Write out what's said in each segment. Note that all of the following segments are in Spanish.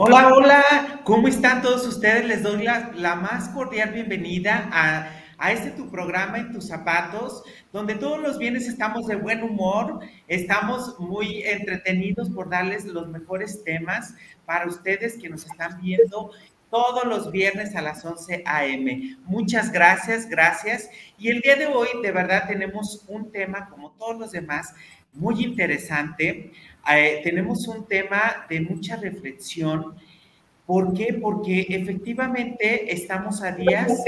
Hola, hola, ¿cómo están todos ustedes? Les doy la, más cordial bienvenida a, a, este tu programa en tus zapatos, donde todos los viernes estamos de buen humor, estamos muy entretenidos por darles los mejores temas para ustedes que nos están viendo todos los viernes a las 11 a.m. Muchas gracias, gracias. Y el día de hoy, de verdad, tenemos un tema, como todos los demás, muy interesante. Eh, tenemos un tema de mucha reflexión. ¿Por qué? Porque efectivamente estamos a días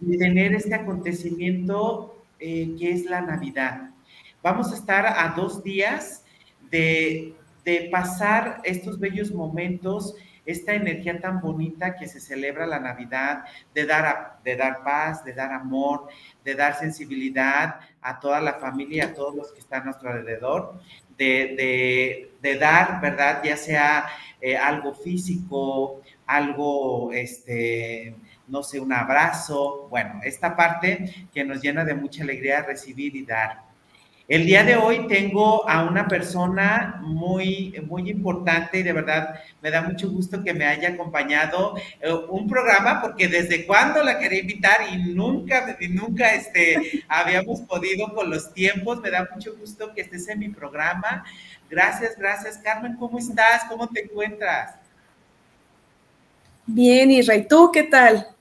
de tener este acontecimiento eh, que es la Navidad. Vamos a estar a dos días de, de pasar estos bellos momentos esta energía tan bonita que se celebra la Navidad, de dar, de dar paz, de dar amor, de dar sensibilidad a toda la familia, a todos los que están a nuestro alrededor, de, dar, ¿verdad? Ya sea eh, algo físico, algo, este, no sé, un abrazo, bueno, esta parte que nos llena de mucha alegría recibir y dar. El día de hoy tengo a una persona muy, muy importante y de verdad me da mucho gusto que me haya acompañado eh, un programa porque desde cuando la quería invitar y nunca, nunca este, habíamos podido con los tiempos. Me da mucho gusto que estés en mi programa. Gracias, gracias. Carmen, ¿cómo estás? ¿Cómo te encuentras? Bien, Israel, ¿tú qué tal?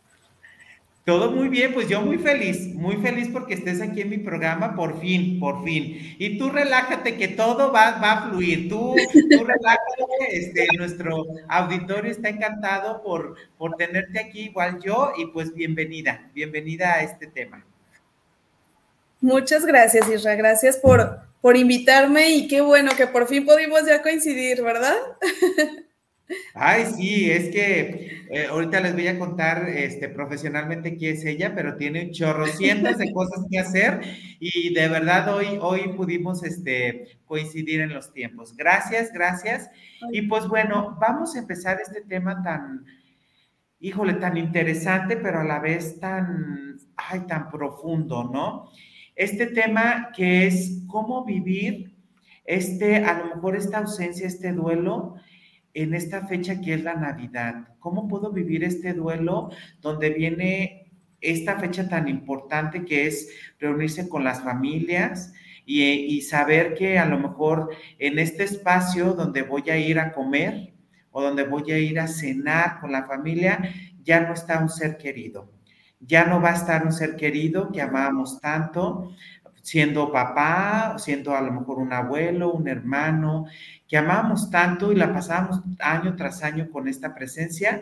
Todo muy bien, pues yo muy feliz, muy feliz porque estés aquí en mi programa, por fin, por fin. Y tú relájate que todo va, va a fluir, tú, tú relájate, este, nuestro auditorio está encantado por, por tenerte aquí, igual yo, y pues bienvenida, bienvenida a este tema. Muchas gracias, Isra, gracias por, por invitarme y qué bueno que por fin pudimos ya coincidir, ¿verdad? Ay, sí, es que eh, ahorita les voy a contar este, profesionalmente quién es ella, pero tiene chorrocientas de cosas que hacer y de verdad hoy, hoy pudimos este, coincidir en los tiempos. Gracias, gracias. Y pues bueno, vamos a empezar este tema tan, híjole, tan interesante, pero a la vez tan, ay, tan profundo, ¿no? Este tema que es cómo vivir este, a lo mejor esta ausencia, este duelo en esta fecha que es la Navidad? ¿Cómo puedo vivir este duelo donde viene esta fecha tan importante que es reunirse con las familias y, saber que a lo mejor en este espacio donde voy a ir a comer o donde voy a ir a cenar con la familia, ya no está un ser querido. Ya no va a estar un ser querido que amábamos tanto, siendo papá, siendo a lo mejor un abuelo, un hermano, que amamos tanto y la pasamos año tras año con esta presencia,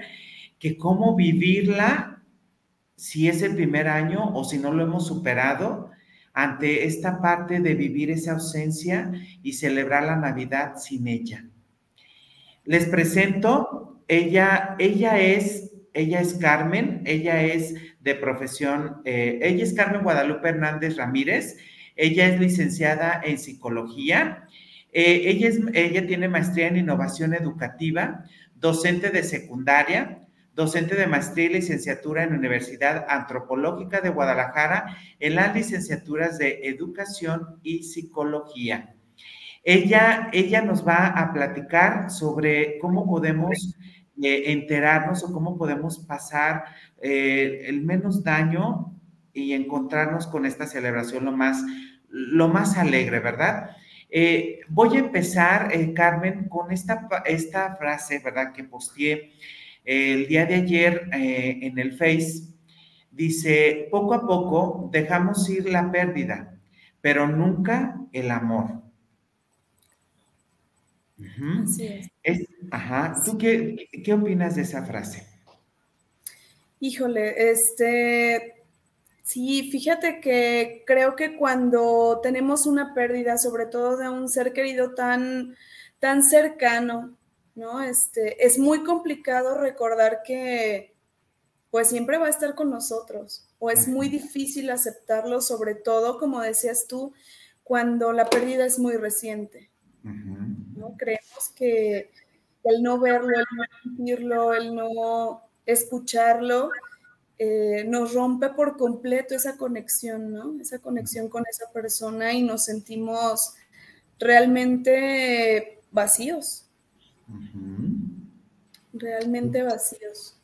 que cómo vivirla si es el primer año o si no lo hemos superado ante esta parte de vivir esa ausencia y celebrar la Navidad sin ella. Les presento, ella, ella es, ella es Carmen, ella es de profesión, eh, ella es Carmen Guadalupe Hernández Ramírez, ella es licenciada en psicología. Eh, ella, es, ella tiene maestría en innovación educativa, docente de secundaria, docente de maestría y licenciatura en Universidad Antropológica de Guadalajara en las licenciaturas de educación y psicología. Ella, ella nos va a platicar sobre cómo podemos eh, enterarnos o cómo podemos pasar eh, el menos daño y encontrarnos con esta celebración lo más, lo más alegre, ¿verdad? Eh, voy a empezar, Carmen, con esta, esta frase, ¿verdad? Que posteé el día de ayer en el Face. Dice, poco a poco dejamos ir la pérdida, pero nunca el amor. Ajá. ¿Tú qué, qué opinas de esa frase? Híjole, este, Sí, fíjate que creo que cuando tenemos una pérdida, sobre todo de un ser querido tan, tan cercano, ¿no? Este, es muy complicado recordar que pues siempre va a estar con nosotros o es muy difícil aceptarlo, sobre todo, como decías tú, cuando la pérdida es muy reciente. ¿No? Creemos que el no verlo, el no sentirlo, el no escucharlo, eh, nos rompe por completo esa conexión, ¿no? Esa conexión con esa persona y nos sentimos realmente vacíos. Realmente vacíos.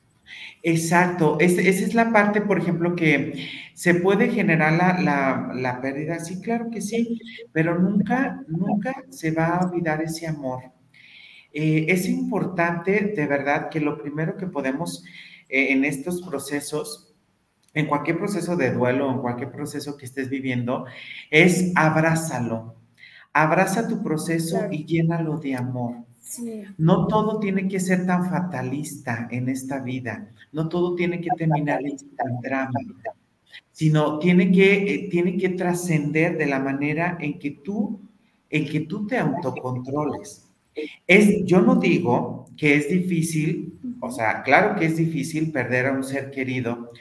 Exacto, esa es la parte, por ejemplo, que se puede generar la, pérdida, sí, claro que sí, pero nunca, nunca se va a olvidar ese amor. Eh, es importante, de verdad, que lo primero que podemos eh, en estos procesos, en cualquier proceso de duelo, en cualquier proceso que estés viviendo, es abrázalo. Abraza tu proceso y llénalo de amor. No todo tiene que ser tan fatalista en esta vida, no todo tiene que terminar en tan drama, sino tiene que, eh, tiene que trascender de la manera en que tú, en que tú te autocontroles. Es, yo no digo que es difícil, o sea, claro que es difícil perder a un ser querido,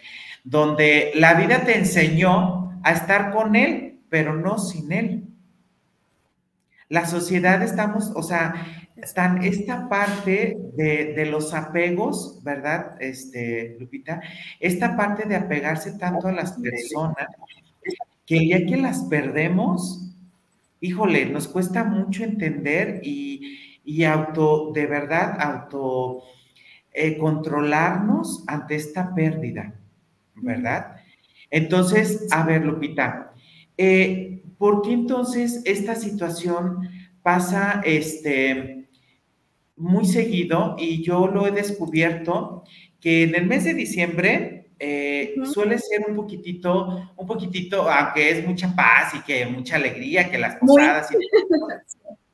donde la vida te enseñó a estar con él, pero no sin él. La sociedad estamos, o sea, están esta parte de, los apegos, ¿verdad, este, Lupita? Esta parte de apegarse tanto a las personas, que ya que las perdemos, híjole, nos cuesta mucho entender y, auto, de verdad, auto eh, controlarnos ante esta pérdida, ¿verdad? Entonces, a ver, Lupita, eh, ¿por qué entonces esta situación pasa, este, muy seguido y yo lo he descubierto que en el mes de diciembre eh, suele ser un poquitito, un poquitito, aunque es mucha paz y que mucha alegría, que las posadas. Y...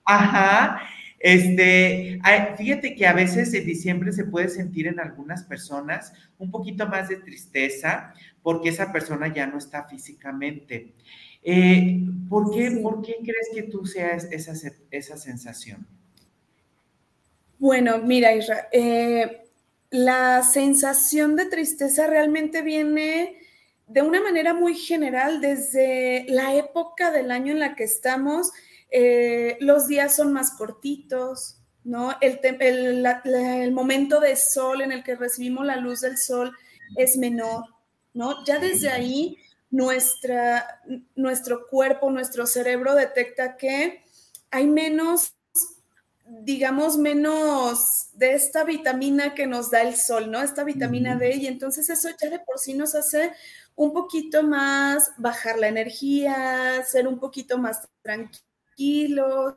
Ajá. Este, fíjate que a veces en diciembre se puede sentir en algunas personas un poquito más de tristeza porque esa persona ya no está físicamente. Eh, ¿por, qué, ¿Por qué crees que tú seas esa, esa sensación? Bueno, mira, Isra, eh, la sensación de tristeza realmente viene de una manera muy general desde la época del año en la que estamos. Eh, los días son más cortitos, ¿no? El, el, momento de sol en el que recibimos la luz del sol es menor, ¿no? Ya desde ahí nuestra, nuestro cuerpo, nuestro cerebro detecta que hay menos digamos, menos de esta vitamina que nos da el sol, ¿no? Esta vitamina D, y entonces eso ya de por sí nos hace un poquito más bajar la energía, ser un poquito más tranquilos.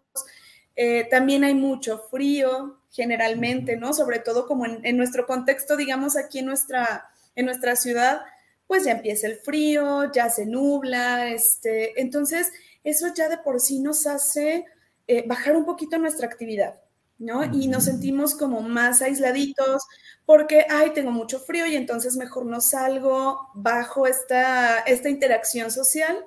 Eh, también hay mucho frío, generalmente, ¿no? Sobre todo como en, nuestro contexto, digamos, aquí en nuestra, en nuestra ciudad, pues ya empieza el frío, ya se nubla, este, entonces eso ya de por sí nos hace eh, bajar un poquito nuestra actividad, ¿no? Y nos sentimos como más aisladitos porque, ay, tengo mucho frío y entonces mejor no salgo bajo esta, esta interacción social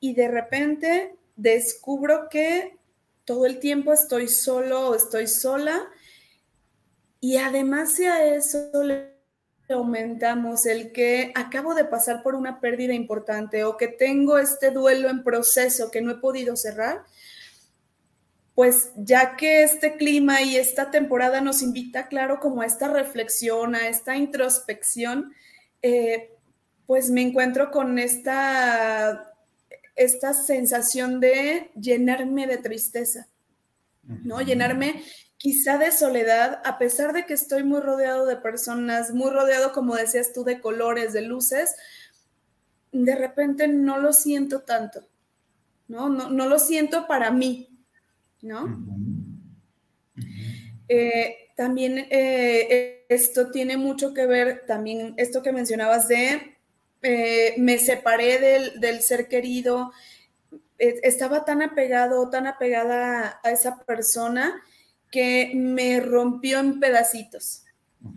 y de repente descubro que todo el tiempo estoy solo o estoy sola y además a eso le aumentamos el que acabo de pasar por una pérdida importante o que tengo este duelo en proceso que no he podido cerrar, pues ya que este clima y esta temporada nos invita, claro, como a esta reflexión, a esta introspección, eh, pues me encuentro con esta, esta sensación de llenarme de tristeza, ¿no? Llenarme quizá de soledad, a pesar de que estoy muy rodeado de personas, muy rodeado, como decías tú, de colores, de luces, de repente no lo siento tanto, ¿no? No, no lo siento para mí, ¿no? Eh, también eh, esto tiene mucho que ver, también esto que mencionabas de eh, me separé del, ser querido, estaba tan apegado, tan apegada a esa persona que me rompió en pedacitos,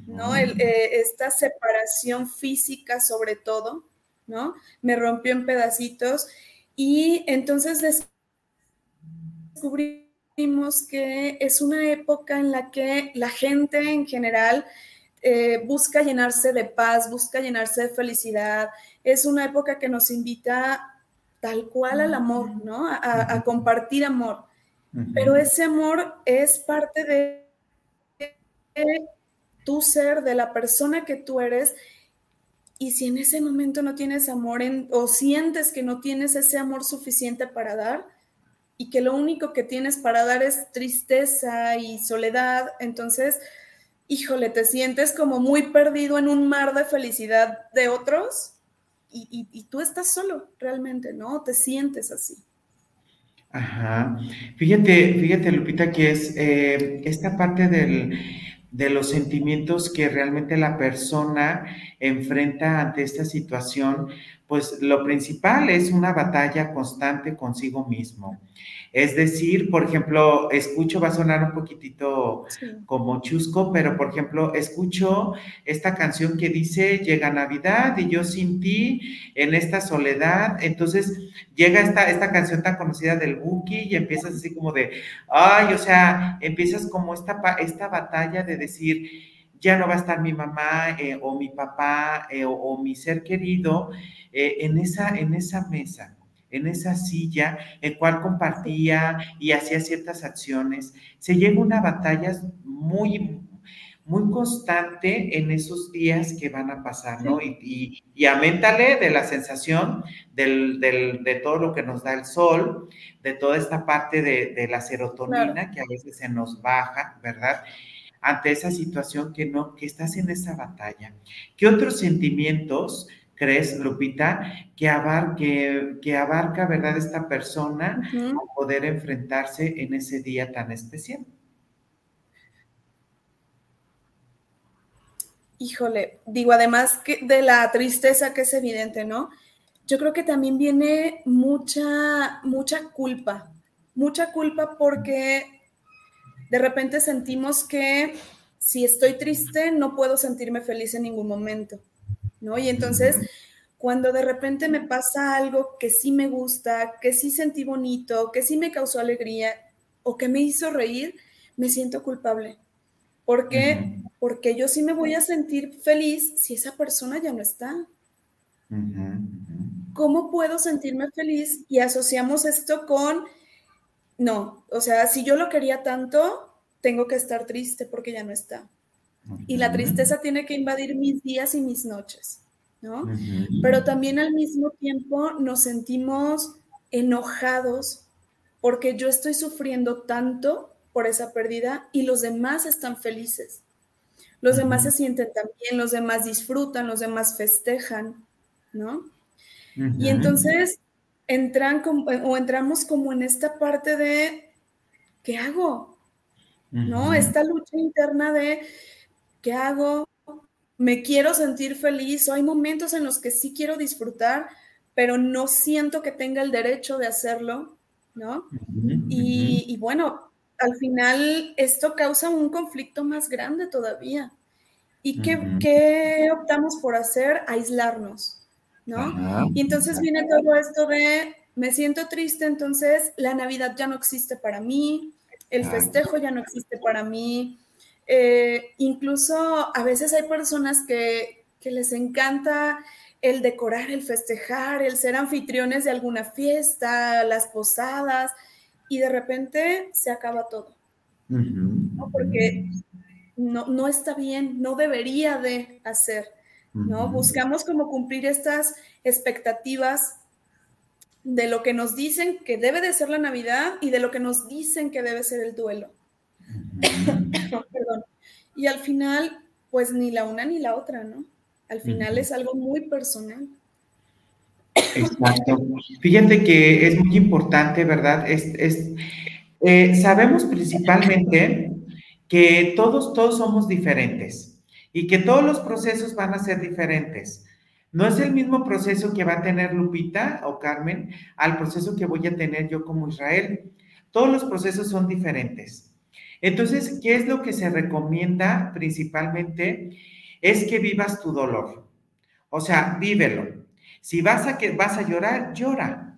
¿no? esta separación física sobre todo, ¿no? Me rompió en pedacitos y entonces descubrí vimos que es una época en la que la gente en general eh, busca llenarse de paz, busca llenarse de felicidad. Es una época que nos invita tal cual al amor, ¿no? A, compartir amor. Pero ese amor es parte de tu ser, de la persona que tú eres. Y si en ese momento no tienes amor o sientes que no tienes ese amor suficiente para dar y que lo único que tienes para dar es tristeza y soledad, entonces, híjole, te sientes como muy perdido en un mar de felicidad de otros y, tú estás solo realmente, ¿no? Te sientes así. Ajá. Fíjate, fíjate, Lupita, que es eh, esta parte del, de los sentimientos que realmente la persona enfrenta ante esta situación, pues lo principal es una batalla constante consigo mismo. Es decir, por ejemplo, escucho, va a sonar un poquitito como chusco, pero por ejemplo, escucho esta canción que dice, llega Navidad y yo sin ti en esta soledad. Entonces llega esta, esta canción tan conocida del Buki y empiezas así como de, ay, o sea, empiezas como esta, esta batalla de decir, ya no va a estar mi mamá eh, o mi papá eh, o, mi ser querido eh, en, esa, en esa mesa en esa silla, en cual compartía y hacía ciertas acciones. Se lleva una batalla muy, muy constante en esos días que van a pasar, ¿no? Y, y, améntale de la sensación de todo lo que nos da el sol, de toda esta parte de, la serotonina que a veces se nos baja, ¿verdad? Ante esa situación que no, que estás en esa batalla. ¿Qué otros sentimientos crees, Lupita, que, que abarca, ¿verdad?, esta persona a poder enfrentarse en ese día tan especial. Híjole, digo, además que de la tristeza que es evidente, ¿no? Yo creo que también viene mucha, mucha culpa, mucha culpa porque de repente sentimos que si estoy triste no puedo sentirme feliz en ningún momento. ¿No? Y entonces, cuando de repente me pasa algo que sí me gusta, que sí sentí bonito, que sí me causó alegría o que me hizo reír, me siento culpable. ¿Por qué? Porque yo sí me voy a sentir feliz si esa persona ya no está. ¿Cómo puedo sentirme feliz? Y asociamos esto con, no, o sea, si yo lo quería tanto, tengo que estar triste porque ya no está. Y la tristeza tiene que invadir mis días y mis noches, ¿no? Pero también al mismo tiempo nos sentimos enojados porque yo estoy sufriendo tanto por esa pérdida y los demás están felices. Los demás se sienten también, los demás disfrutan, los demás festejan, ¿no? Y entonces entran o entramos como en esta parte de, ¿qué hago? ¿No? Esta lucha interna de, ¿Qué hago? Me quiero sentir feliz o hay momentos en los que sí quiero disfrutar, pero no siento que tenga el derecho de hacerlo, ¿no? y, bueno, al final esto causa un conflicto más grande todavía. ¿Y qué, optamos por hacer? Aislarnos, ¿no? Y entonces viene todo esto de, me siento triste, entonces la Navidad ya no existe para mí, el festejo ya no existe para mí, eh, incluso a veces hay personas que, les encanta el decorar, el festejar, el ser anfitriones de alguna fiesta, las posadas, y de repente se acaba todo. Porque no, no, está bien, no debería de hacer, ¿no? Buscamos como cumplir estas expectativas de lo que nos dicen que debe de ser la Navidad y de lo que nos dicen que debe ser el duelo. Perdón. Y al final, pues ni la una ni la otra, ¿no? Al final es algo muy personal. Exacto. Fíjate que es muy importante, ¿verdad? Es, eh, sabemos principalmente que todos, todos somos diferentes y que todos los procesos van a ser diferentes. No es el mismo proceso que va a tener Lupita o Carmen al proceso que voy a tener yo como Israel. Todos los procesos son diferentes. Entonces, ¿qué es lo que se recomienda principalmente? Es que vivas tu dolor. O sea, vívelo. Si vas a, que, vas a llorar, llora.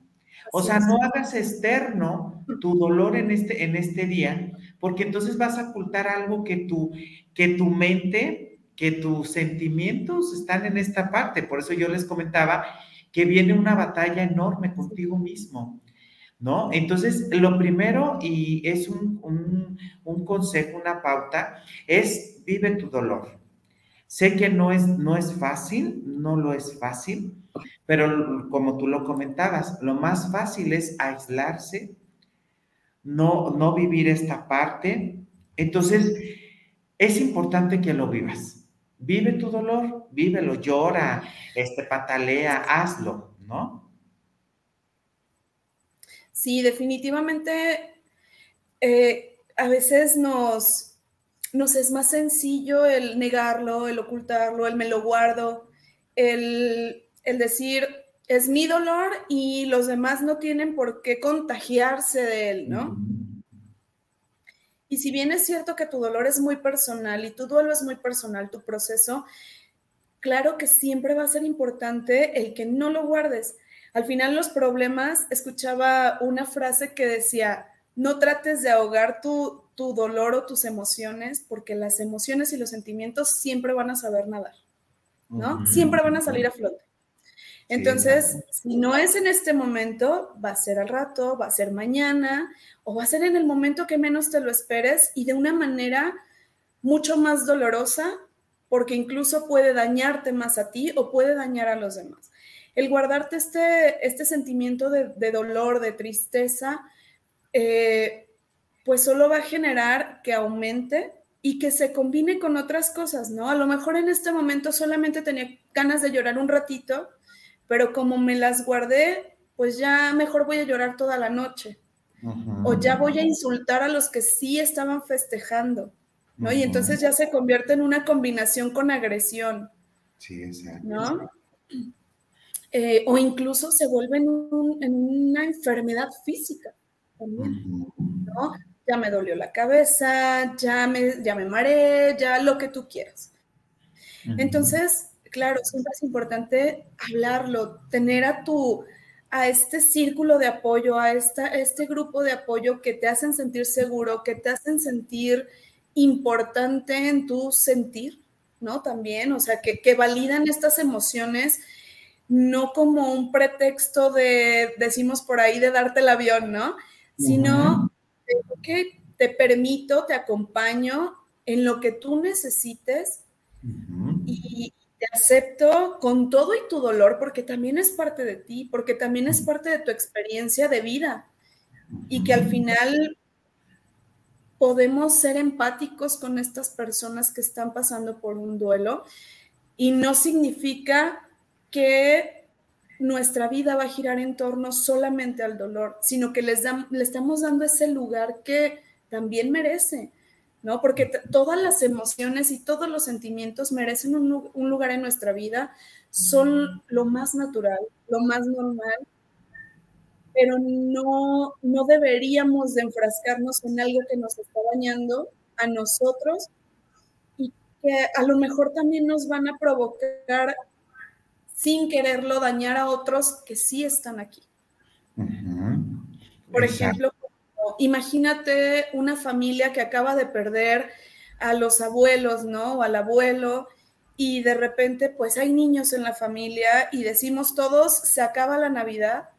O sea, no hagas externo tu dolor en este, en este día, porque entonces vas a ocultar algo que tu, que tu mente, que tus sentimientos están en esta parte. Por eso yo les comentaba que viene una batalla enorme contigo mismo. ¿No? Entonces, lo primero, y es un, un, consejo, una pauta, es vive tu dolor. Sé que no es, no es fácil, no lo es fácil, pero como tú lo comentabas, lo más fácil es aislarse, no, no vivir esta parte. Entonces, es importante que lo vivas. Vive tu dolor, vívelo, llora, este, patalea, hazlo, ¿no? Sí, definitivamente eh, a veces nos, nos es más sencillo el negarlo, el ocultarlo, el me lo guardo, el el decir, es mi dolor y los demás no tienen por qué contagiarse de él, ¿no? Y si bien es cierto que tu dolor es muy personal y tu duelo es muy personal, tu proceso, claro que siempre va a ser importante el que no lo guardes. Al final los problemas, escuchaba una frase que decía, no trates de ahogar tu, tu dolor o tus emociones, porque las emociones y los sentimientos siempre van a saber nadar, ¿no? Siempre van a salir a flote. Entonces, si no es en este momento, va a ser al rato, va a ser mañana o va a ser en el momento que menos te lo esperes y de una manera mucho más dolorosa porque incluso puede dañarte más a ti o puede dañar a los demás. El guardarte este, este sentimiento de, dolor, de tristeza, eh, pues solo va a generar que aumente y que se combine con otras cosas, ¿no? A lo mejor en este momento solamente tenía ganas de llorar un ratito, pero como me las guardé, pues ya mejor voy a llorar toda la noche. O ya voy a insultar a los que sí estaban festejando, ¿no? Y entonces ya se convierte en una combinación con agresión. Sí, exacto. ¿No? Eh, o incluso se vuelve en, una enfermedad física también, ¿no? Ya me dolió la cabeza, ya me, ya me mareé, ya lo que tú quieras. Entonces, claro, siempre es importante hablarlo, tener a tu, a este círculo de apoyo, a, esta, este grupo de apoyo que te hacen sentir seguro, que te hacen sentir importante en tu sentir, ¿no? También, o sea, que, que validan estas emociones no como un pretexto de, decimos por ahí, de darte el avión, ¿no? Sino que te permito, te acompaño en lo que tú necesites y, te acepto con todo y tu dolor porque también es parte de ti, porque también es parte de tu experiencia de vida. Y que al final podemos ser empáticos con estas personas que están pasando por un duelo y no significa que nuestra vida va a girar en torno solamente al dolor, sino que les le estamos dando ese lugar que también merece ¿no? Porque todas las emociones y todos los sentimientos merecen un, lugar en nuestra vida, son lo más natural, lo más normal, pero no, no deberíamos de enfrascarnos en algo que nos está dañando a nosotros y que a lo mejor también nos van a provocar sin quererlo dañar a otros que sí están aquí. Por ejemplo, imagínate una familia que acaba de perder a los abuelos, ¿no? O al abuelo, y de repente pues hay niños en la familia y decimos todos, se acaba la Navidad.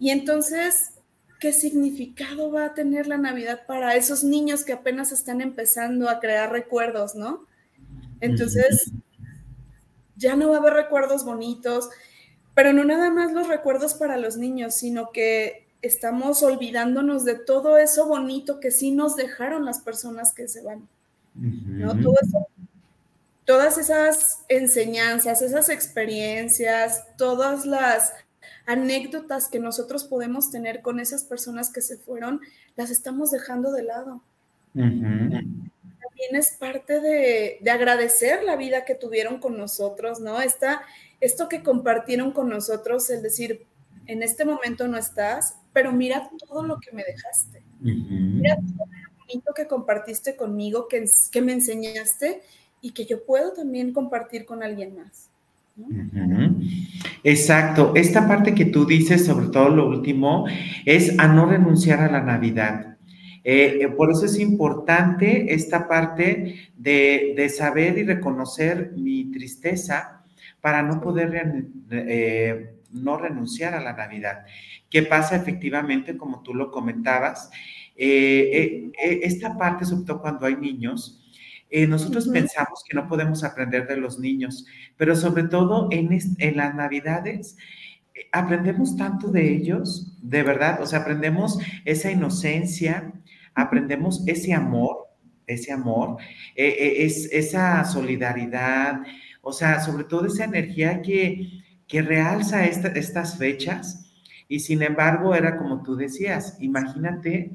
Y entonces, ¿qué significado va a tener la Navidad para esos niños que apenas están empezando a crear recuerdos, ¿no? Entonces, ya no va a haber recuerdos bonitos, pero no nada más los recuerdos para los niños, sino que estamos olvidándonos de todo eso bonito que sí nos dejaron las personas que se van. ¿no? todas esas enseñanzas, esas experiencias, todas las anécdotas que nosotros podemos tener con esas personas que se fueron, las estamos dejando de lado. También es parte de, de, agradecer la vida que tuvieron con nosotros, ¿no? Esta, esto que compartieron con nosotros, el decir, en este momento no estás, pero mira todo lo que me dejaste. Mira todo lo bonito que compartiste conmigo, que, que me enseñaste y que yo puedo también compartir con alguien más. Exacto. Esta parte que tú dices, sobre todo lo último, es a no renunciar a la Navidad. Eh, eh, por eso es importante esta parte de, saber y reconocer mi tristeza para no poder eh, no renunciar a la Navidad. ¿Qué pasa efectivamente, como tú lo comentabas? esta parte, sobre todo cuando hay niños, nosotros pensamos que no podemos aprender de los niños, pero sobre todo en, en las Navidades aprendemos tanto de ellos, de verdad, o sea, aprendemos esa inocencia, aprendemos ese amor, ese amor, eh, eh, es, esa solidaridad, o sea, sobre todo esa energía que, que realza estas fechas. Y sin embargo, era como tú decías, imagínate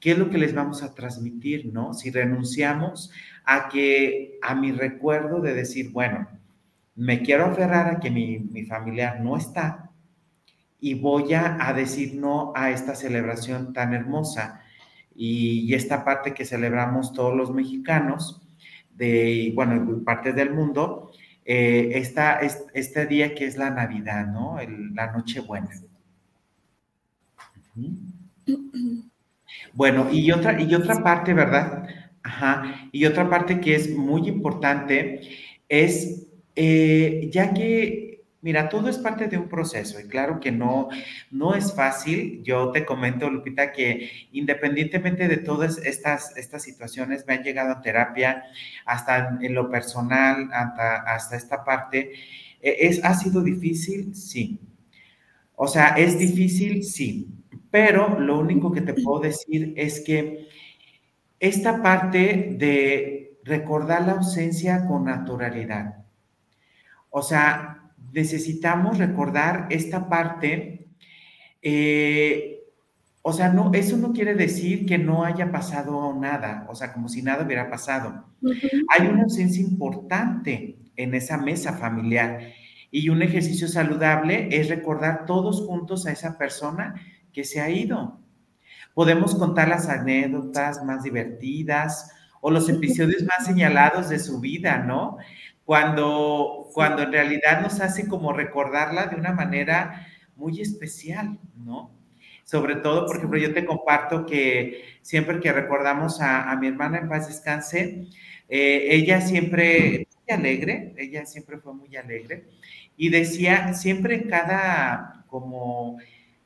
qué es lo que les vamos a transmitir, ¿no? Si renunciamos a que, a mi recuerdo de decir, bueno, me quiero aferrar a que mi, mi familiar no está y voy a, a decir no a esta celebración tan hermosa y, esta parte que celebramos todos los mexicanos, de, bueno, partes del mundo, eh, esta, este día que es la Navidad, ¿no? la Nochebuena. Bueno, y otra, y otra parte, ¿verdad? Ajá, y otra parte que es muy importante es, eh, ya que Mira, todo es parte de un proceso y claro que no, no es fácil. Yo te comento, Lupita, que independientemente de todas estas, estas situaciones, me han llegado a terapia, hasta en lo personal, hasta, hasta esta parte. E, ¿Es, ¿Ha sido difícil? Sí. O sea, es difícil, sí. Pero lo único que te puedo decir es que esta parte de recordar la ausencia con naturalidad. O sea, necesitamos recordar esta parte. Eh, o sea, no, eso no quiere decir que no haya pasado nada, o sea, como si nada hubiera pasado. Hay una ausencia importante en esa mesa familiar y un ejercicio saludable es recordar todos juntos a esa persona que se ha ido. Podemos contar las anécdotas más divertidas o los episodios más señalados de su vida, ¿no? Cuando, cuando en realidad nos hace como recordarla de una manera muy especial, ¿no? Sobre todo, por ejemplo, yo te comparto que siempre que recordamos a, mi hermana en paz descanse, eh, ella siempre, muy alegre, ella siempre fue muy alegre, y decía, siempre en cada, como,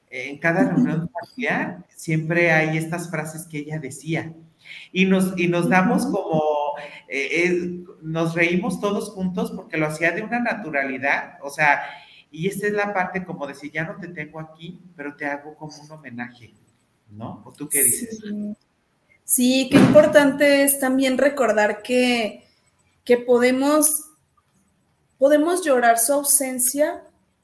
en cada reunión familiar, siempre hay estas frases que ella decía, y nos, y nos damos como eh, nos reímos todos juntos porque lo hacía de una naturalidad, o sea, y esta es la parte como decir, ya no te tengo aquí, pero te hago como un homenaje, ¿no? ¿O tú qué dices? Sí, qué importante es también recordar que, que podemos, podemos llorar su ausencia,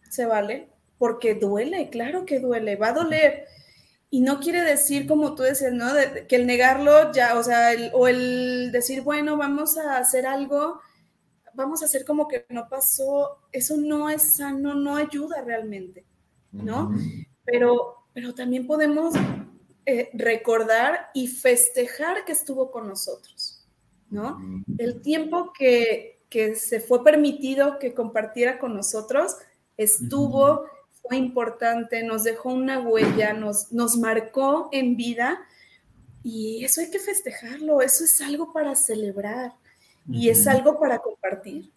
¿se vale? Porque duele, claro que duele, va a doler y no quiere decir, como tú decías, ¿no? que el negarlo ya, o sea, o el decir, bueno, vamos a hacer algo, vamos a hacer como que no pasó, eso no es sano, no ayuda realmente, ¿no? pero, pero también podemos eh, recordar y festejar que estuvo con nosotros, ¿no? El tiempo que, que se fue permitido que compartiera con nosotros estuvo fue importante, nos dejó una huella, nos, nos marcó en vida y eso hay que festejarlo, eso es algo para celebrar y es algo para compartir,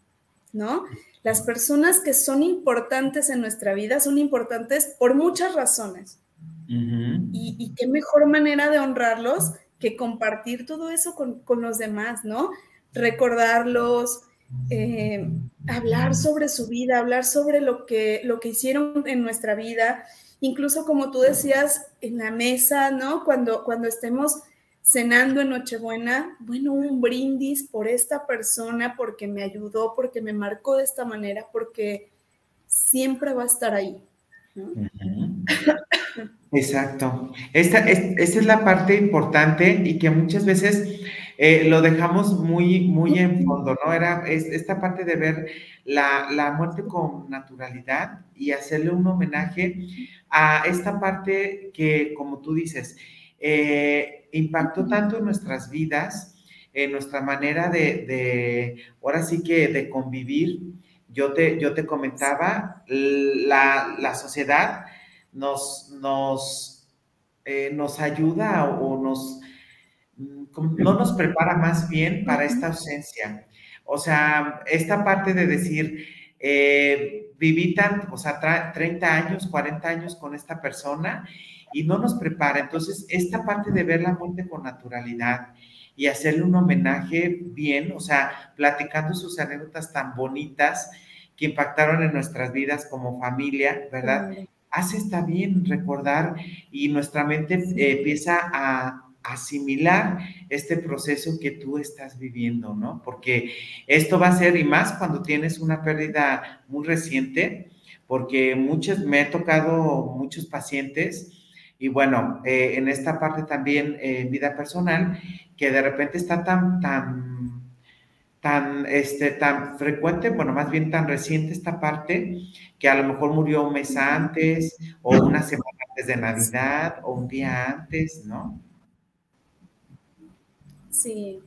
¿no? Las personas que son importantes en nuestra vida son importantes por muchas razones. y, y, qué mejor manera de honrarlos que compartir todo eso con, con los demás, ¿no? Recordarlos, eh, hablar sobre su vida, hablar sobre lo que, lo que hicieron en nuestra vida, incluso como tú decías, en la mesa, ¿no? Cuando, cuando estemos cenando en Nochebuena, bueno, un brindis por esta persona, porque me ayudó, porque me marcó de esta manera, porque siempre va a estar ahí. Exacto. Esta, esta es la parte importante y que muchas veces eh, lo dejamos muy, muy en fondo, ¿no? Era esta parte de ver la, muerte con naturalidad y hacerle un homenaje a esta parte que, como tú dices, eh, impactó tanto en nuestras vidas, en nuestra manera de, ahora sí que de convivir, yo te, yo te comentaba, la, sociedad nos, nos, eh, nos ayuda o nos, no nos prepara más bien para esta ausencia. O sea, esta parte de decir, eh, viví tan, o sea, 30 años, 40 años con esta persona y no nos prepara. Entonces, esta parte de ver la muerte con naturalidad y hacerle un homenaje bien, o sea, platicando sus anécdotas tan bonitas que impactaron en nuestras vidas como familia, ¿verdad? Hace está bien recordar y nuestra mente eh, empieza a asimilar este proceso que tú estás viviendo, ¿no? Porque esto va a ser, y más cuando tienes una pérdida muy reciente, porque muchos, me he tocado muchos pacientes, y bueno, eh, en esta parte también, eh, vida personal, que de repente está tan, tan, tan, este, tan frecuente, bueno, más bien tan reciente esta parte, que a lo mejor murió un mes antes, o una semana antes de Navidad, o un día antes, ¿no? Sí,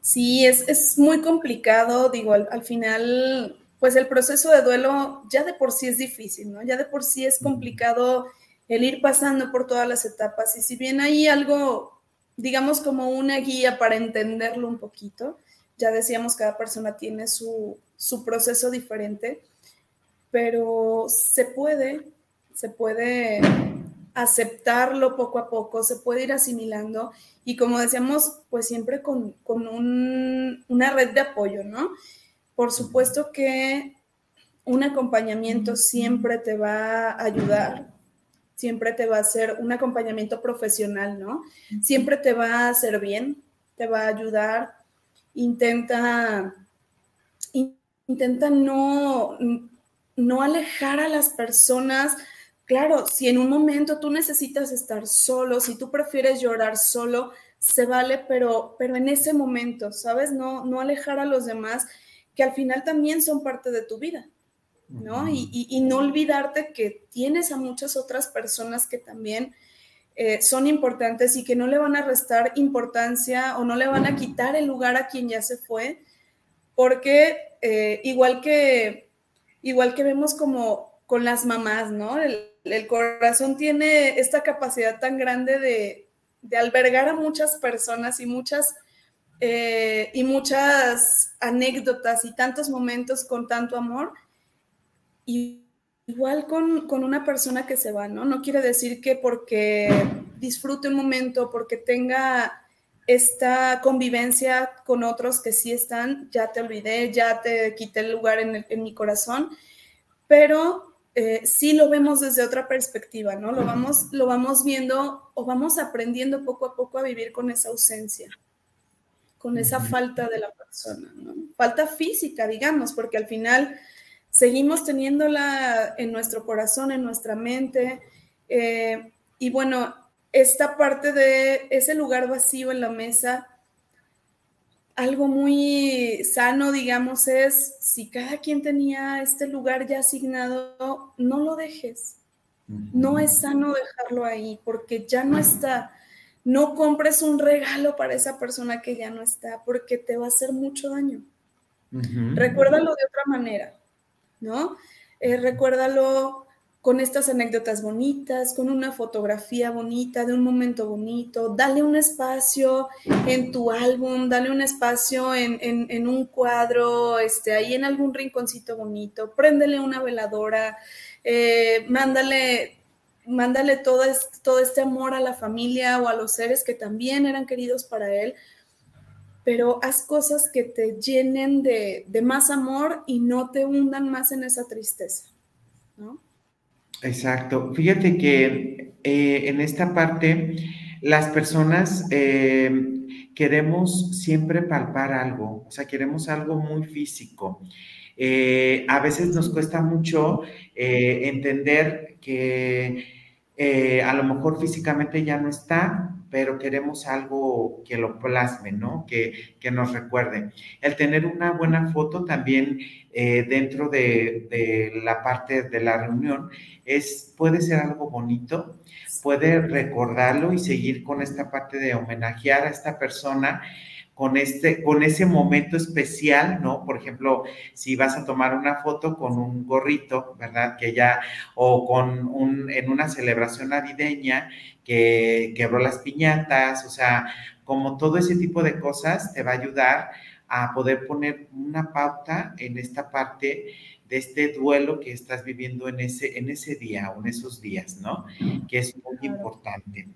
sí, es, muy complicado, digo, al, final, pues el proceso de duelo ya de por sí es difícil, ¿no? Ya de por sí es complicado el ir pasando por todas las etapas. Y si bien hay algo, digamos, como una guía para entenderlo un poquito, ya decíamos, cada persona tiene su, su proceso diferente, pero se puede, se puede aceptarlo poco a poco, se puede ir asimilando y como decíamos, pues siempre con, una red de apoyo, ¿no? Por supuesto que un acompañamiento siempre te va a ayudar, siempre te va a hacer un acompañamiento profesional, ¿no? Siempre te va a hacer bien, te va a ayudar, intenta, intenta no, no alejar a las personas Claro, si en un momento tú necesitas estar solo, si tú prefieres llorar solo, se vale, pero, pero en ese momento, ¿sabes? No, no alejar a los demás, que al final también son parte de tu vida, ¿no? y, no olvidarte que tienes a muchas otras personas que también eh, son importantes y que no le van a restar importancia o no le van a quitar el lugar a quien ya se fue, porque eh, igual que igual que vemos como con las mamás, ¿no? el corazón tiene esta capacidad tan grande de, albergar a muchas personas y muchas, eh, y muchas anécdotas y tantos momentos con tanto amor. Y igual con, con, una persona que se va, ¿no? No quiere decir que porque disfrute un momento, porque tenga esta convivencia con otros que sí están, ya te olvidé, ya te quité el lugar en, en mi corazón, pero eh, sí lo vemos desde otra perspectiva, ¿no? Lo vamos, lo vamos viendo o vamos aprendiendo poco a poco a vivir con esa ausencia, con esa falta de la persona, ¿no? Falta física, digamos, porque al final seguimos teniéndola en nuestro corazón, en nuestra mente. Eh, y bueno, esta parte de ese lugar vacío en la mesa algo muy sano, digamos, es si cada quien tenía este lugar ya asignado, no lo dejes. No es sano dejarlo ahí porque ya no está. No compres un regalo para esa persona que ya no está porque te va a hacer mucho daño. Recuérdalo de otra manera, ¿no? Eh, recuérdalo con estas anécdotas bonitas, con una fotografía bonita de un momento bonito, dale un espacio en tu álbum, dale un espacio en, un cuadro, este, ahí en algún rinconcito bonito, préndele una veladora, eh, mándale, mándale todo este, todo este amor a la familia o a los seres que también eran queridos para él, pero haz cosas que te llenen de, de más amor y no te hundan más en esa tristeza, ¿no? Exacto. Fíjate que eh, en esta parte las personas eh, queremos siempre palpar algo, o sea, queremos algo muy físico. Eh, a veces nos cuesta mucho entender que a lo mejor físicamente ya no está, pero queremos algo que lo plasme, ¿no? Que, nos recuerde. El tener una buena foto también eh, dentro de, la parte de la reunión es, puede ser algo bonito, puede recordarlo y seguir con esta parte de homenajear a esta persona con, este, con ese momento especial, ¿no? Por ejemplo, si vas a tomar una foto con un gorrito, ¿verdad? Que ya, o con un, en una celebración navideña que quebró las piñatas, o sea, como todo ese tipo de cosas te va a ayudar a poder poner una pauta en esta parte de este duelo que estás viviendo en ese, en ese día o en esos días, ¿no? Que es muy importante.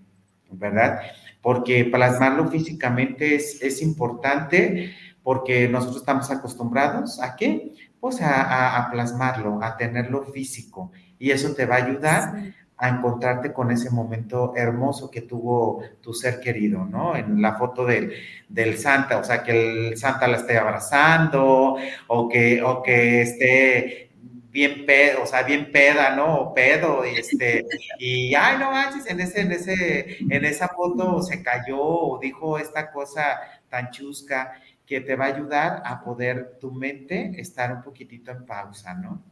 ¿verdad? Porque plasmarlo físicamente es, es importante porque nosotros estamos acostumbrados a qué? Pues a, a, plasmarlo, a tenerlo físico. Y eso te va a ayudar a encontrarte con ese momento hermoso que tuvo tu ser querido, ¿no? En la foto del, del Santa, o sea, que el Santa la esté abrazando o que, o que esté bien pedo, o sea, bien peda, ¿no? O pedo, y este, y ay, no manches, en ese, en ese, en esa foto se cayó o dijo esta cosa tan chusca que te va a ayudar a poder tu mente estar un poquitito en pausa, ¿no?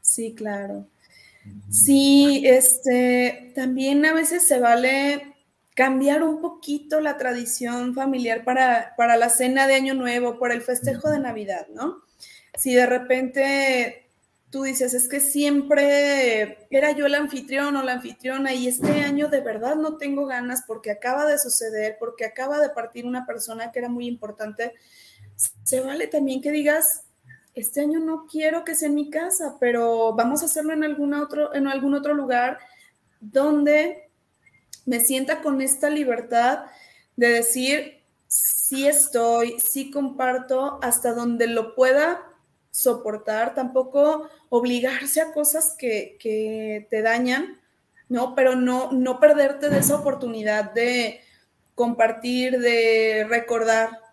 Sí, claro. Sí, este, también a veces se vale cambiar un poquito la tradición familiar para, para la cena de Año Nuevo, por el festejo de Navidad, ¿no? Si de repente tú dices, es que siempre era yo el anfitrión o la anfitriona y este año de verdad no tengo ganas porque acaba de suceder, porque acaba de partir una persona que era muy importante, se vale también que digas, este año no quiero que sea en mi casa, pero vamos a hacerlo en, alguna otro, en algún otro lugar donde me sienta con esta libertad de decir, sí estoy, sí comparto hasta donde lo pueda soportar, tampoco obligarse a cosas que, te dañan, ¿no? Pero no, no perderte de esa oportunidad de compartir, de recordar,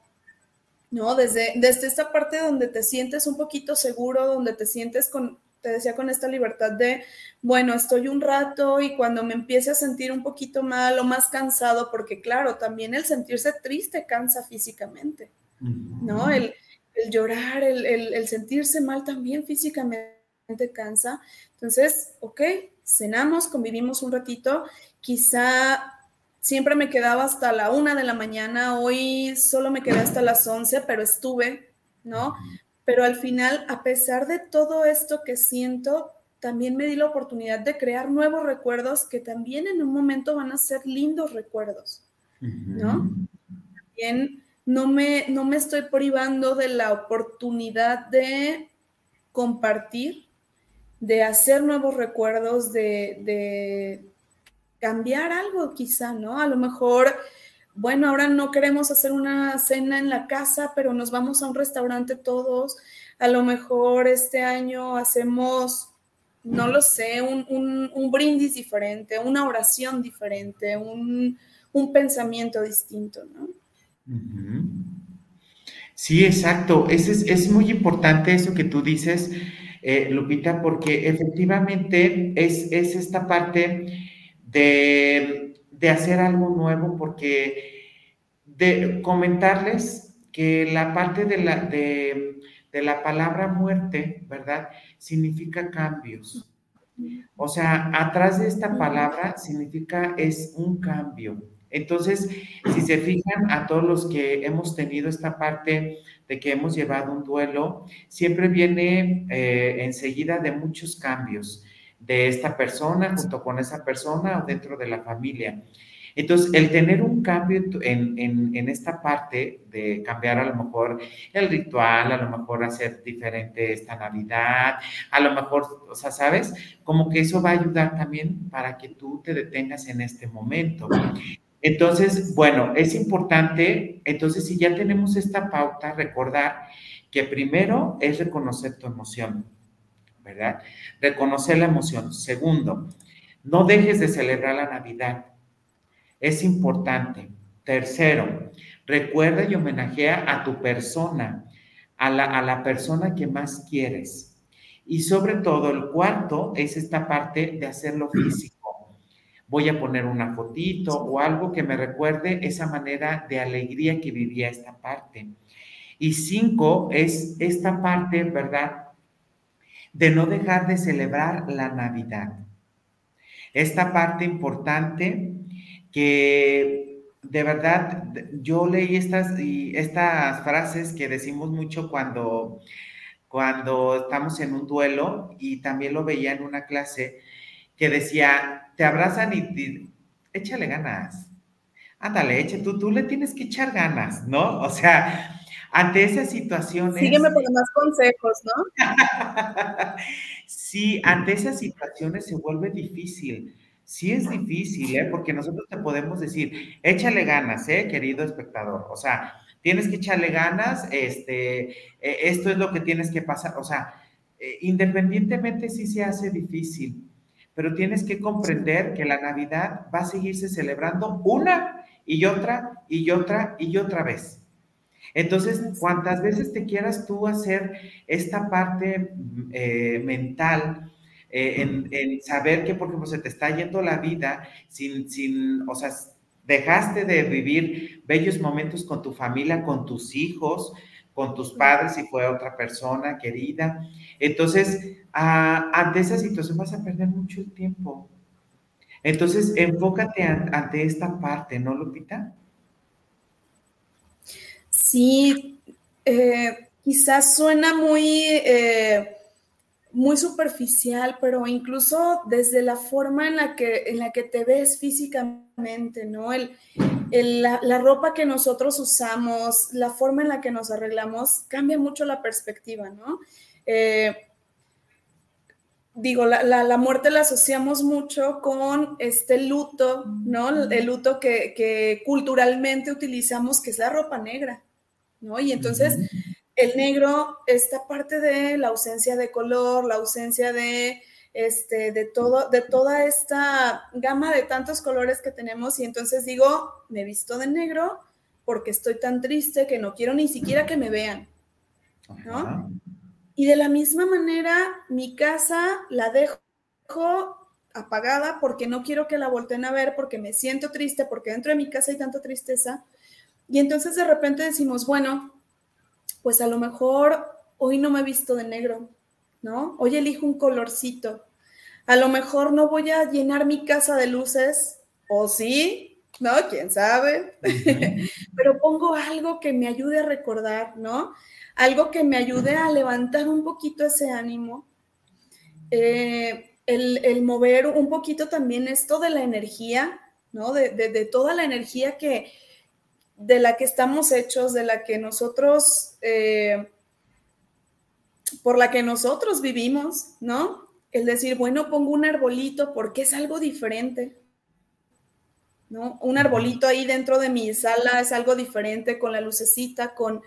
¿no? Desde, desde esta parte donde te sientes un poquito seguro, donde te sientes con, te decía, con esta libertad de, bueno, estoy un rato y cuando me empiece a sentir un poquito mal o más cansado, porque claro, también el sentirse triste cansa físicamente, ¿no? El, el llorar, el, sentirse mal también físicamente cansa. Entonces, ok, cenamos, convivimos un ratito, quizá siempre me quedaba hasta la una de la mañana, hoy solo me quedé hasta las once, pero estuve, ¿no? Pero al final, a pesar de todo esto que siento, también me di la oportunidad de crear nuevos recuerdos que también en un momento van a ser lindos recuerdos, ¿no? También no me, no me estoy privando de la oportunidad de compartir, de hacer nuevos recuerdos, de, cambiar algo quizá, ¿no? A lo mejor, bueno, ahora no queremos hacer una cena en la casa, pero nos vamos a un restaurante todos. A lo mejor este año hacemos, no lo sé, un, brindis diferente, una oración diferente, un, un pensamiento distinto, ¿no? Sí, exacto. Es, es, muy importante eso que tú dices, eh, Lupita, porque efectivamente es, esta parte de, hacer algo nuevo, porque de comentarles que la parte de la, de, de la palabra muerte, ¿verdad? Significa cambios. O sea, atrás de esta palabra significa es un cambio. Entonces, si se fijan a todos los que hemos tenido esta parte de que hemos llevado un duelo, siempre viene eh, enseguida de muchos cambios de esta persona junto con esa persona o dentro de la familia. Entonces, el tener un cambio en, en, esta parte de cambiar a lo mejor el ritual, a lo mejor hacer diferente esta Navidad, a lo mejor, o sea, ¿sabes? Como que eso va a ayudar también para que tú te detengas en este momento. Entonces, bueno, es importante, entonces si ya tenemos esta pauta, recordar que primero es reconocer tu emoción, ¿verdad? Reconocer la emoción. Segundo, no dejes de celebrar la Navidad. Es importante. Tercero, recuerda y homenajea a tu persona, a la, a la persona que más quieres. Y sobre todo, el cuarto es esta parte de hacerlo físico voy a poner una fotito o algo que me recuerde esa manera de alegría que vivía esta parte. Y cinco es esta parte, ¿verdad? De no dejar de celebrar la Navidad. Esta parte importante que de verdad, yo leí estas, y estas frases que decimos mucho cuando, cuando estamos en un duelo y también lo veía en una clase que decía, te abrazan y, échale ganas. Ándale, eche, tú, tú le tienes que echar ganas, ¿no? O sea, ante esas situaciones. Sígueme por más consejos, ¿no? sí, ante esas situaciones se vuelve difícil. Sí es difícil, ¿eh? Porque nosotros te podemos decir, échale ganas, ¿eh, querido espectador? O sea, tienes que echarle ganas, este, e, esto es lo que tienes que pasar, o sea, eh, independientemente si se hace difícil, pero tienes que comprender que la Navidad va a seguirse celebrando una y otra y otra y otra vez. Entonces, cuantas veces te quieras tú hacer esta parte eh, mental, eh, en, saber que, por ejemplo, se te está yendo la vida sin, sin, o sea, dejaste de vivir bellos momentos con tu familia, con tus hijos, con tus padres, si fue otra persona querida. Entonces, ante esa situación vas a perder mucho el tiempo. Entonces, enfócate ante esta parte, ¿no, Lupita? Sí, eh, quizás suena muy... Eh, muy superficial, pero incluso desde la forma en la que, en la que te ves físicamente, ¿no? El, la, ropa que nosotros usamos, la forma en la que nos arreglamos, cambia mucho la perspectiva, ¿no? Eh, digo, la, la, muerte la asociamos mucho con este luto, ¿no? El luto que, que culturalmente utilizamos, que es la ropa negra, ¿no? Y entonces el negro, esta parte de la ausencia de color, la ausencia de, este, de, todo, de toda esta gama de tantos colores que tenemos, y entonces digo, me visto de negro porque estoy tan triste que no quiero ni siquiera que me vean, ¿no? Y de la misma manera, mi casa la dejo apagada porque no quiero que la volteen a ver, porque me siento triste, porque dentro de mi casa hay tanta tristeza. Y entonces de repente decimos, bueno, pues a lo mejor hoy no me he visto de negro, ¿no? Hoy elijo un colorcito. A lo mejor no voy a llenar mi casa de luces, o sí, ¿no? ¿Quién sabe? Pero pongo algo que me ayude a recordar, ¿no? Algo que me ayude a levantar un poquito ese ánimo. Eh, el, mover un poquito también esto de la energía, ¿no? de toda la energía que, de la que estamos hechos, de la que nosotros, eh, por la que nosotros vivimos, ¿no? El decir, bueno, pongo un arbolito porque es algo diferente, ¿no? Un arbolito ahí dentro de mi sala es algo diferente, con la lucecita, con,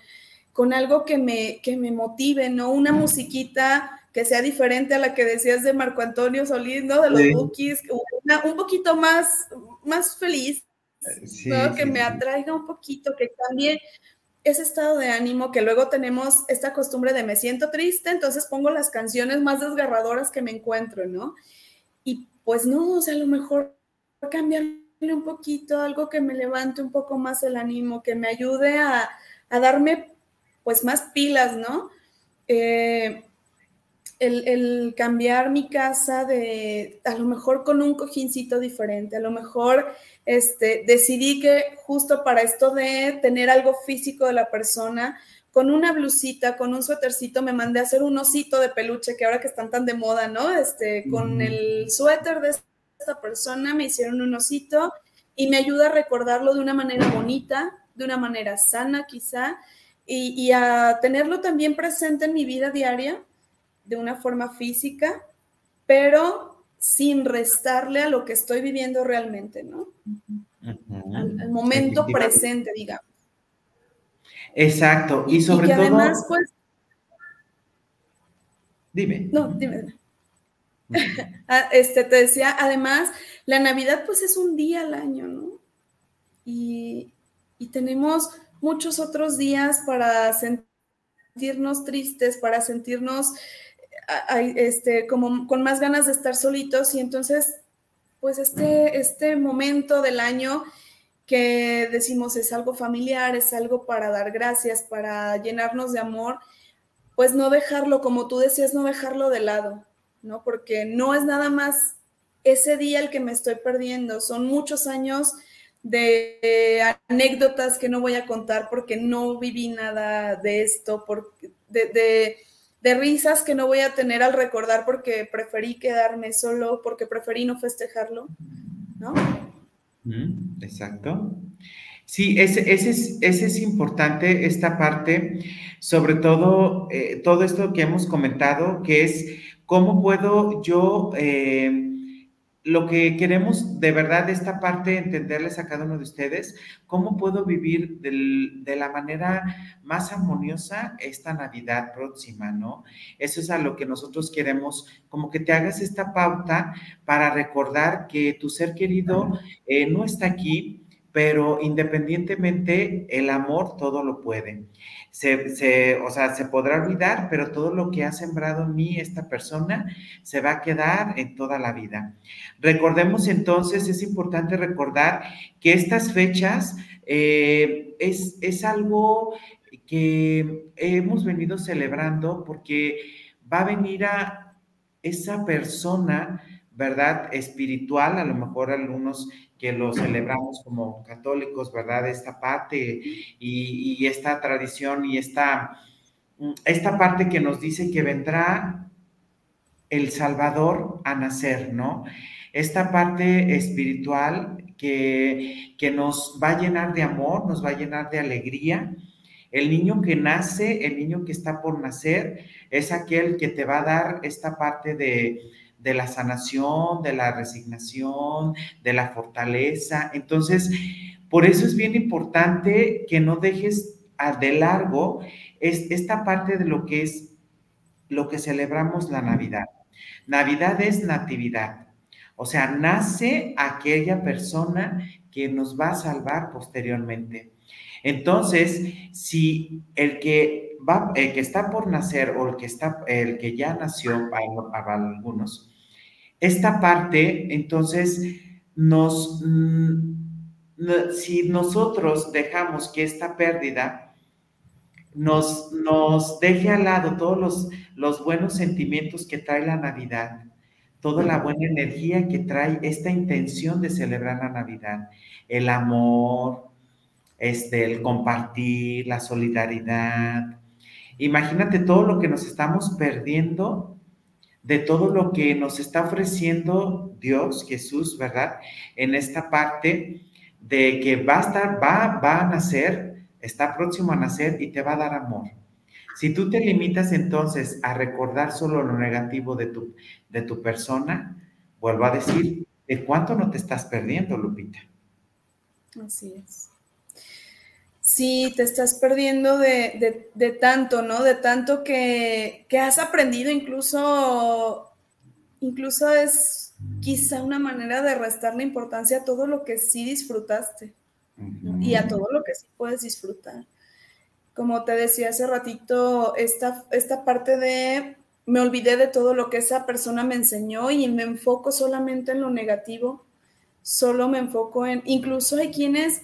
con algo que me, que me motive, ¿no? Una musiquita que sea diferente a la que decías de Marco Antonio Solís, ¿no? De los bookies, un poquito más, más feliz, que me atraiga un poquito, que cambie ese estado de ánimo, que luego tenemos esta costumbre de me siento triste, entonces pongo las canciones más desgarradoras que me encuentro, ¿no? Y pues no, o sea, a lo mejor cambiarle un poquito, algo que me levante un poco más el ánimo, que me ayude a, darme pues más pilas, ¿no? Eh, el, cambiar mi casa de a lo mejor con un cojincito diferente, a lo mejor este, decidí que justo para esto de tener algo físico de la persona, con una blusita, con un suétercito, me mandé a hacer un osito de peluche, que ahora que están tan de moda, ¿no? Este, con el suéter de esta persona me hicieron un osito y me ayuda a recordarlo de una manera bonita, de una manera sana quizá, y, y a tenerlo también presente en mi vida diaria de una forma física, pero sin restarle a lo que estoy viviendo realmente, ¿no? al, momento presente, digamos. Exacto, y, sobre todo... Además, pues... Dime. No, dime. Ah, este, te decía, además, la Navidad pues es un día al año, ¿no? Y, y tenemos muchos otros días para sentirnos tristes, para sentirnos este, como con más ganas de estar solitos y entonces, pues este, este momento del año que decimos es algo familiar, es algo para dar gracias, para llenarnos de amor, pues no dejarlo, como tú decías, no dejarlo de lado, ¿no? Porque no es nada más ese día el que me estoy perdiendo, son muchos años de anécdotas que no voy a contar porque no viví nada de esto, de, de, risas que no voy a tener al recordar porque preferí quedarme solo, porque preferí no festejarlo, ¿no? Exacto. Sí, ese, ese, es, ese es importante, esta parte, sobre todo eh, todo esto que hemos comentado, que es cómo puedo yo... Eh, lo que queremos de verdad esta parte, entenderles a cada uno de ustedes, cómo puedo vivir de la manera más armoniosa esta Navidad próxima, ¿no? Eso es a lo que nosotros queremos, como que te hagas esta pauta para recordar que tu ser querido eh, no está aquí, pero independientemente, el amor todo lo puede se, o sea, se podrá olvidar, pero todo lo que ha sembrado en mí esta persona se va a quedar en toda la vida. Recordemos entonces, es importante recordar que estas fechas eh, es, es algo que hemos venido celebrando porque va a venir a esa persona, ¿verdad? Espiritual, a lo mejor algunos que lo celebramos como católicos, ¿verdad? Esta parte y, esta tradición y esta, esta parte que nos dice que vendrá el Salvador a nacer, ¿no? Esta parte espiritual que, que nos va a llenar de amor, nos va a llenar de alegría. El niño que nace, el niño que está por nacer, es aquel que te va a dar esta parte de, de la sanación, de la resignación, de la fortaleza. Entonces, por eso es bien importante que no dejes de largo esta parte de lo que es lo que celebramos la Navidad. Navidad es natividad. O sea, nace aquella persona que nos va a salvar posteriormente. Entonces, si el que va, el que está por nacer o el que está, el que ya nació para algunos, esta parte, entonces, nos, mm, si nosotros dejamos que esta pérdida nos, nos deje al lado todos los, los buenos sentimientos que trae la Navidad, toda la buena energía que trae esta intención de celebrar la Navidad, el amor, este, el compartir, la solidaridad. Imagínate todo lo que nos estamos perdiendo de todo lo que nos está ofreciendo Dios, Jesús, ¿verdad? En esta parte de que va a estar, va, va a nacer, está próximo a nacer y te va a dar amor. Si tú te limitas entonces a recordar solo lo negativo de tu, de tu persona, vuelvo a decir, ¿de cuánto no te estás perdiendo, Lupita? Así es. Sí, te estás perdiendo de, tanto, ¿no? De tanto que, has aprendido, incluso, incluso es quizá una manera de restarle importancia a todo lo que sí disfrutaste y a todo lo que sí puedes disfrutar. Como te decía hace ratito, esta, esta parte de me olvidé de todo lo que esa persona me enseñó y me enfoco solamente en lo negativo, solo me enfoco en, incluso hay quienes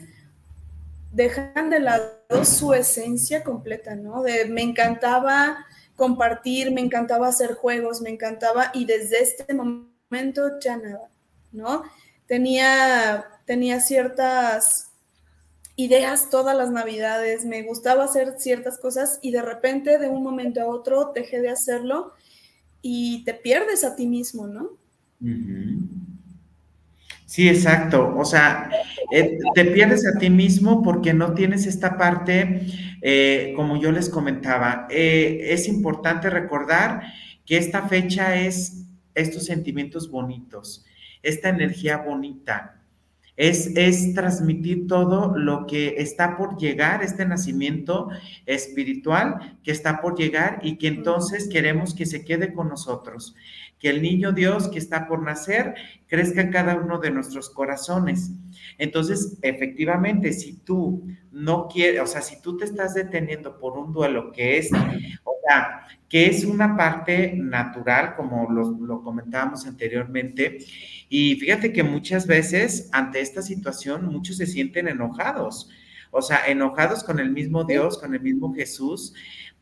dejan de lado su esencia completa, ¿no? De me encantaba compartir, me encantaba hacer juegos, me encantaba y desde este momento ya nada, ¿no? Tenía, ciertas ideas todas las navidades, me gustaba hacer ciertas cosas y de repente de un momento a otro dejé de hacerlo y te pierdes a ti mismo, ¿no? Sí, exacto. O sea, eh, te pierdes a ti mismo porque no tienes esta parte, eh, como yo les comentaba. Eh, es importante recordar que esta fecha es estos sentimientos bonitos, esta energía bonita. Es, es transmitir todo lo que está por llegar, este nacimiento espiritual que está por llegar y que entonces queremos que se quede con nosotros que el niño Dios que está por nacer crezca en cada uno de nuestros corazones. Entonces, efectivamente, si tú no quieres, o sea, si tú te estás deteniendo por un duelo que es, o sea, que es una parte natural, como lo, lo comentábamos anteriormente, y fíjate que muchas veces ante esta situación muchos se sienten enojados o sea, enojados con el mismo Dios, con el mismo Jesús,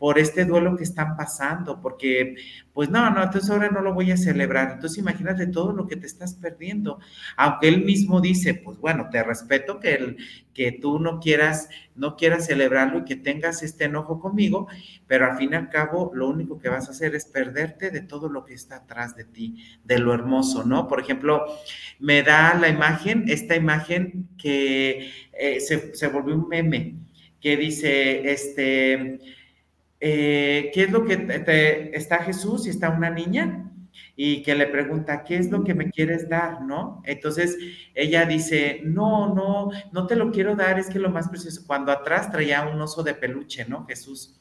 por este duelo que están pasando, porque pues no, no, entonces ahora no lo voy a celebrar. Entonces imagínate todo lo que te estás perdiendo. Aunque él mismo dice, pues bueno, te respeto que, el, que tú no quieras, no quieras celebrarlo y que tengas este enojo conmigo, pero al fin y al cabo lo único que vas a hacer es perderte de todo lo que está atrás de ti, de lo hermoso, ¿no? Por ejemplo, me da la imagen, esta imagen que eh, se, se volvió un meme, que dice, este eh, ¿qué es lo que está Jesús y está una niña? Y que le pregunta, ¿qué es lo que me quieres dar? ¿No? Entonces ella dice, no, no, no te lo quiero dar, es que lo más precioso, cuando atrás traía un oso de peluche, ¿no? Jesús.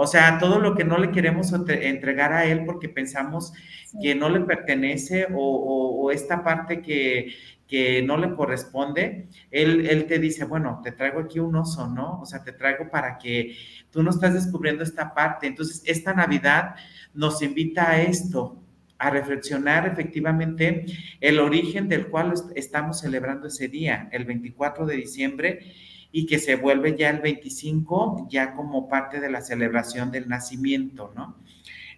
O sea, todo lo que no le queremos entregar a Él porque pensamos que no le pertenece o esta parte que, que no le corresponde, él, él te dice, bueno, te traigo aquí un oso, ¿no? O sea, te traigo para que tú no estás descubriendo esta parte. Entonces, esta Navidad nos invita a esto, a reflexionar efectivamente el origen del cual estamos celebrando ese día, el 24 de diciembre, y que se vuelve ya el 25, ya como parte de la celebración del nacimiento, ¿no?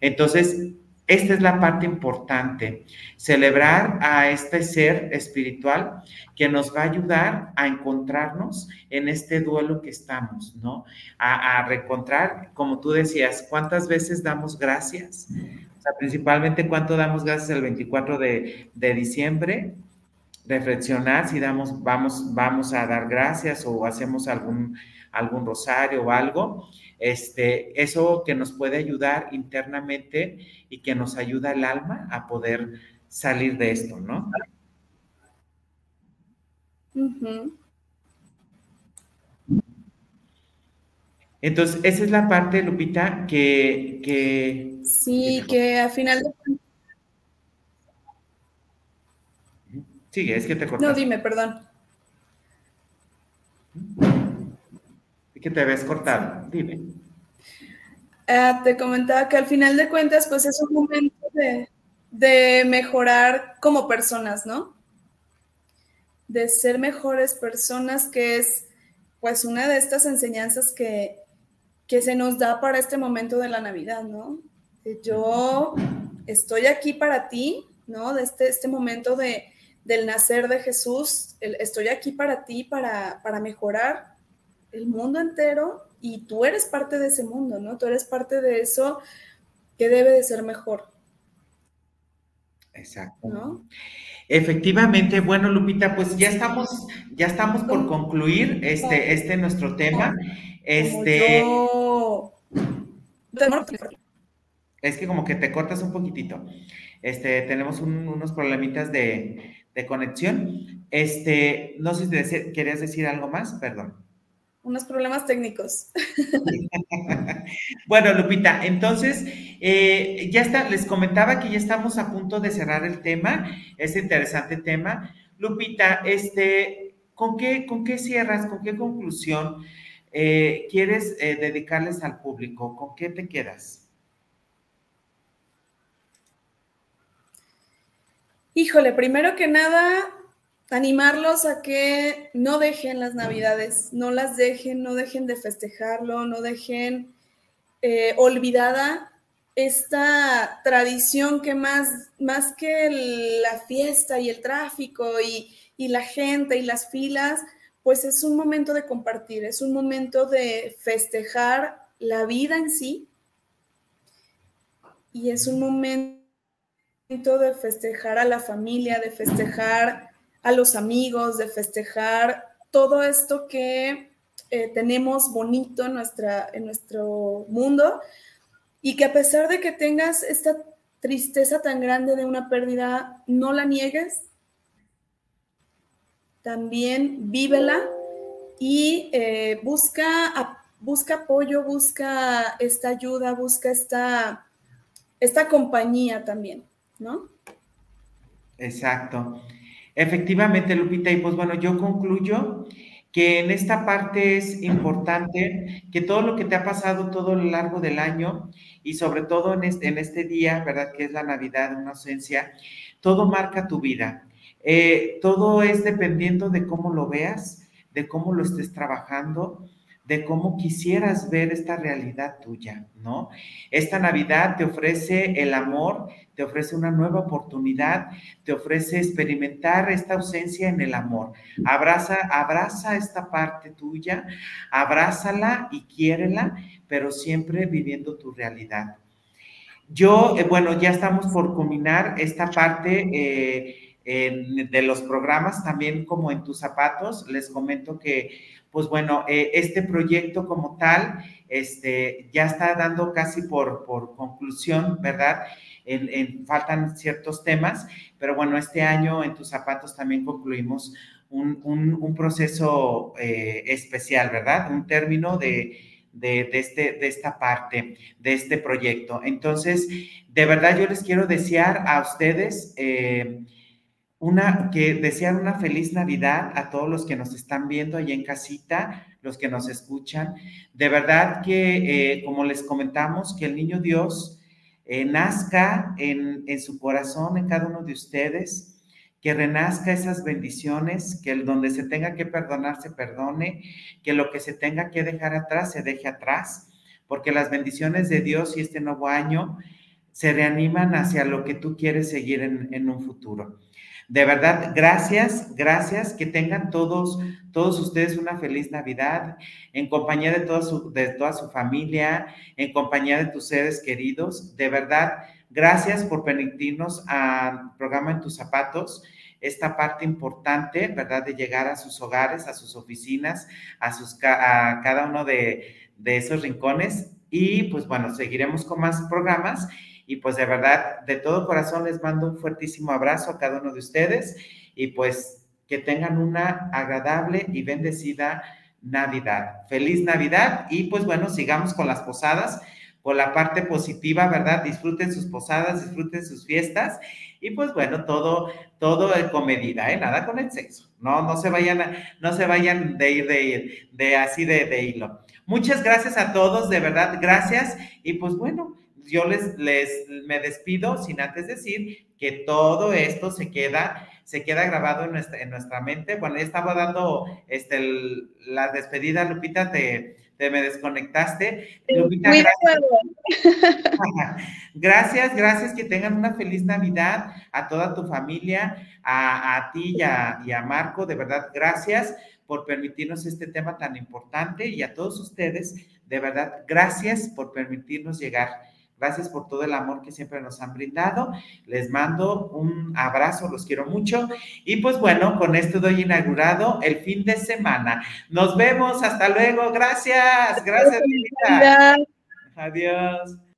Entonces, esta es la parte importante, celebrar a este ser espiritual que nos va a ayudar a encontrarnos en este duelo que estamos, ¿no? A, reencontrar, como tú decías, ¿cuántas veces damos gracias? Principalmente cuánto damos gracias el 24 de, de diciembre, reflexionar si damos, vamos, vamos a dar gracias o hacemos algún, algún rosario o algo este, eso que nos puede ayudar internamente y que nos ayuda el alma a poder salir de esto, ¿no? Entonces, esa es la parte, Lupita, que... que sí, que al final de... Sigue, es que te cortas. No, dime, perdón. que te ves cortado. Dime. Ah, te comentaba que al final de cuentas, pues es un momento de, mejorar como personas, ¿no? De ser mejores personas, que es pues una de estas enseñanzas que, que se nos da para este momento de la Navidad, ¿no? Yo estoy aquí para ti, ¿no? De este, este momento de, del nacer de Jesús, estoy aquí para ti, para, para mejorar el mundo entero y tú eres parte de ese mundo, ¿no? Tú eres parte de eso que debe de ser mejor. Exacto. ¿No? Efectivamente, bueno, Lupita, pues ya estamos, ya estamos por concluir este, este nuestro tema. Este. Es que como que te cortas un poquitito. Este, tenemos unos problemitas de, de, conexión. Este, no sé si querías decir algo más, perdón unos problemas técnicos. bueno, Lupita, entonces, eh, ya está, les comentaba que ya estamos a punto de cerrar el tema, este interesante tema. Lupita, este, ¿con qué, con qué cierras, con qué conclusión eh, quieres eh, dedicarles al público? ¿Con qué te quedas? Híjole, primero que nada, animarlos a que no dejen las navidades, no las dejen, no dejen de festejarlo, no dejen eh, olvidada esta tradición que más, más que la fiesta y el tráfico y, y la gente y las filas, pues es un momento de compartir, es un momento de festejar la vida en sí. Y es un momento de festejar a la familia, de festejar a los amigos, de festejar todo esto que eh, tenemos bonito en, nuestra, en nuestro mundo. Y que a pesar de que tengas esta tristeza tan grande de una pérdida, no la niegues, también vívela y eh, busca, busca apoyo, busca esta ayuda, busca esta, esta compañía también, ¿no? Exacto. Efectivamente, Lupita, y pues bueno, yo concluyo que en esta parte es importante que todo lo que te ha pasado todo lo largo del año y sobre todo en este, este día, ¿verdad? Que es la Navidad, una ausencia, todo marca tu vida. Eh, todo es dependiendo de cómo lo veas, de cómo lo estés trabajando, de cómo quisieras ver esta realidad tuya, ¿no? Esta Navidad te ofrece el amor, te ofrece una nueva oportunidad, te ofrece experimentar esta ausencia en el amor. Abraza, abraza esta parte tuya, abrázala y quiérela, pero siempre viviendo tu realidad. Yo, eh, bueno, ya estamos por culminar esta parte eh, de los programas, también como en tus zapatos. Les comento que pues bueno, eh, este proyecto como tal este, ya está dando casi por, por conclusión, ¿verdad? En, faltan ciertos temas, pero bueno, este año en tus zapatos también concluimos un, un, proceso eh, especial, ¿verdad? Un término de, de, este, de esta parte, de este proyecto. Entonces, de verdad yo les quiero desear a ustedes... Eh, una, que desear una feliz Navidad a todos los que nos están viendo ahí en casita, los que nos escuchan. De verdad que, eh, como les comentamos, que el niño Dios eh, nazca en, en, su corazón, en cada uno de ustedes, que renazca esas bendiciones, que el donde se tenga que perdonar se perdone, que lo que se tenga que dejar atrás se deje atrás, porque las bendiciones de Dios y este nuevo año se reaniman hacia lo que tú quieres seguir en, en un futuro. De verdad, gracias, gracias, que tengan todos, todos ustedes una feliz Navidad, en compañía de, toda su, de toda su familia, en compañía de tus seres queridos. De verdad, gracias por permitirnos al programa En tus zapatos esta parte importante, ¿verdad? De llegar a sus hogares, a sus oficinas, a, sus, a cada uno de, de esos rincones. Y pues bueno, seguiremos con más programas y pues de verdad, de todo corazón les mando un fuertísimo abrazo a cada uno de ustedes y pues que tengan una agradable y bendecida Navidad. Feliz Navidad y pues bueno, sigamos con las posadas, por la parte positiva, ¿verdad? Disfruten sus posadas, disfruten sus fiestas y pues bueno, todo, todo con medida, ¿eh? Nada con exceso. No, no se vayan, no se vayan de ir, de ir, de así de, de hilo. Muchas gracias a todos, de verdad, gracias. Y pues bueno, yo les, les me despido sin antes decir que todo esto se queda, se queda grabado en nuestra, en nuestra mente. Bueno, ya estaba dando este, la despedida, Lupita, te, te me desconectaste. Lupita, gracias. gracias, gracias, que tengan una feliz Navidad a toda tu familia, a, a ti y a, y a Marco, de verdad, gracias por permitirnos este tema tan importante y a todos ustedes, de verdad, gracias por permitirnos llegar Gracias por todo el amor que siempre nos han brindado. Les mando un abrazo, los quiero mucho. Y pues bueno, con esto doy inaugurado el fin de semana. Nos vemos, hasta luego. Gracias, gracias, Adiós.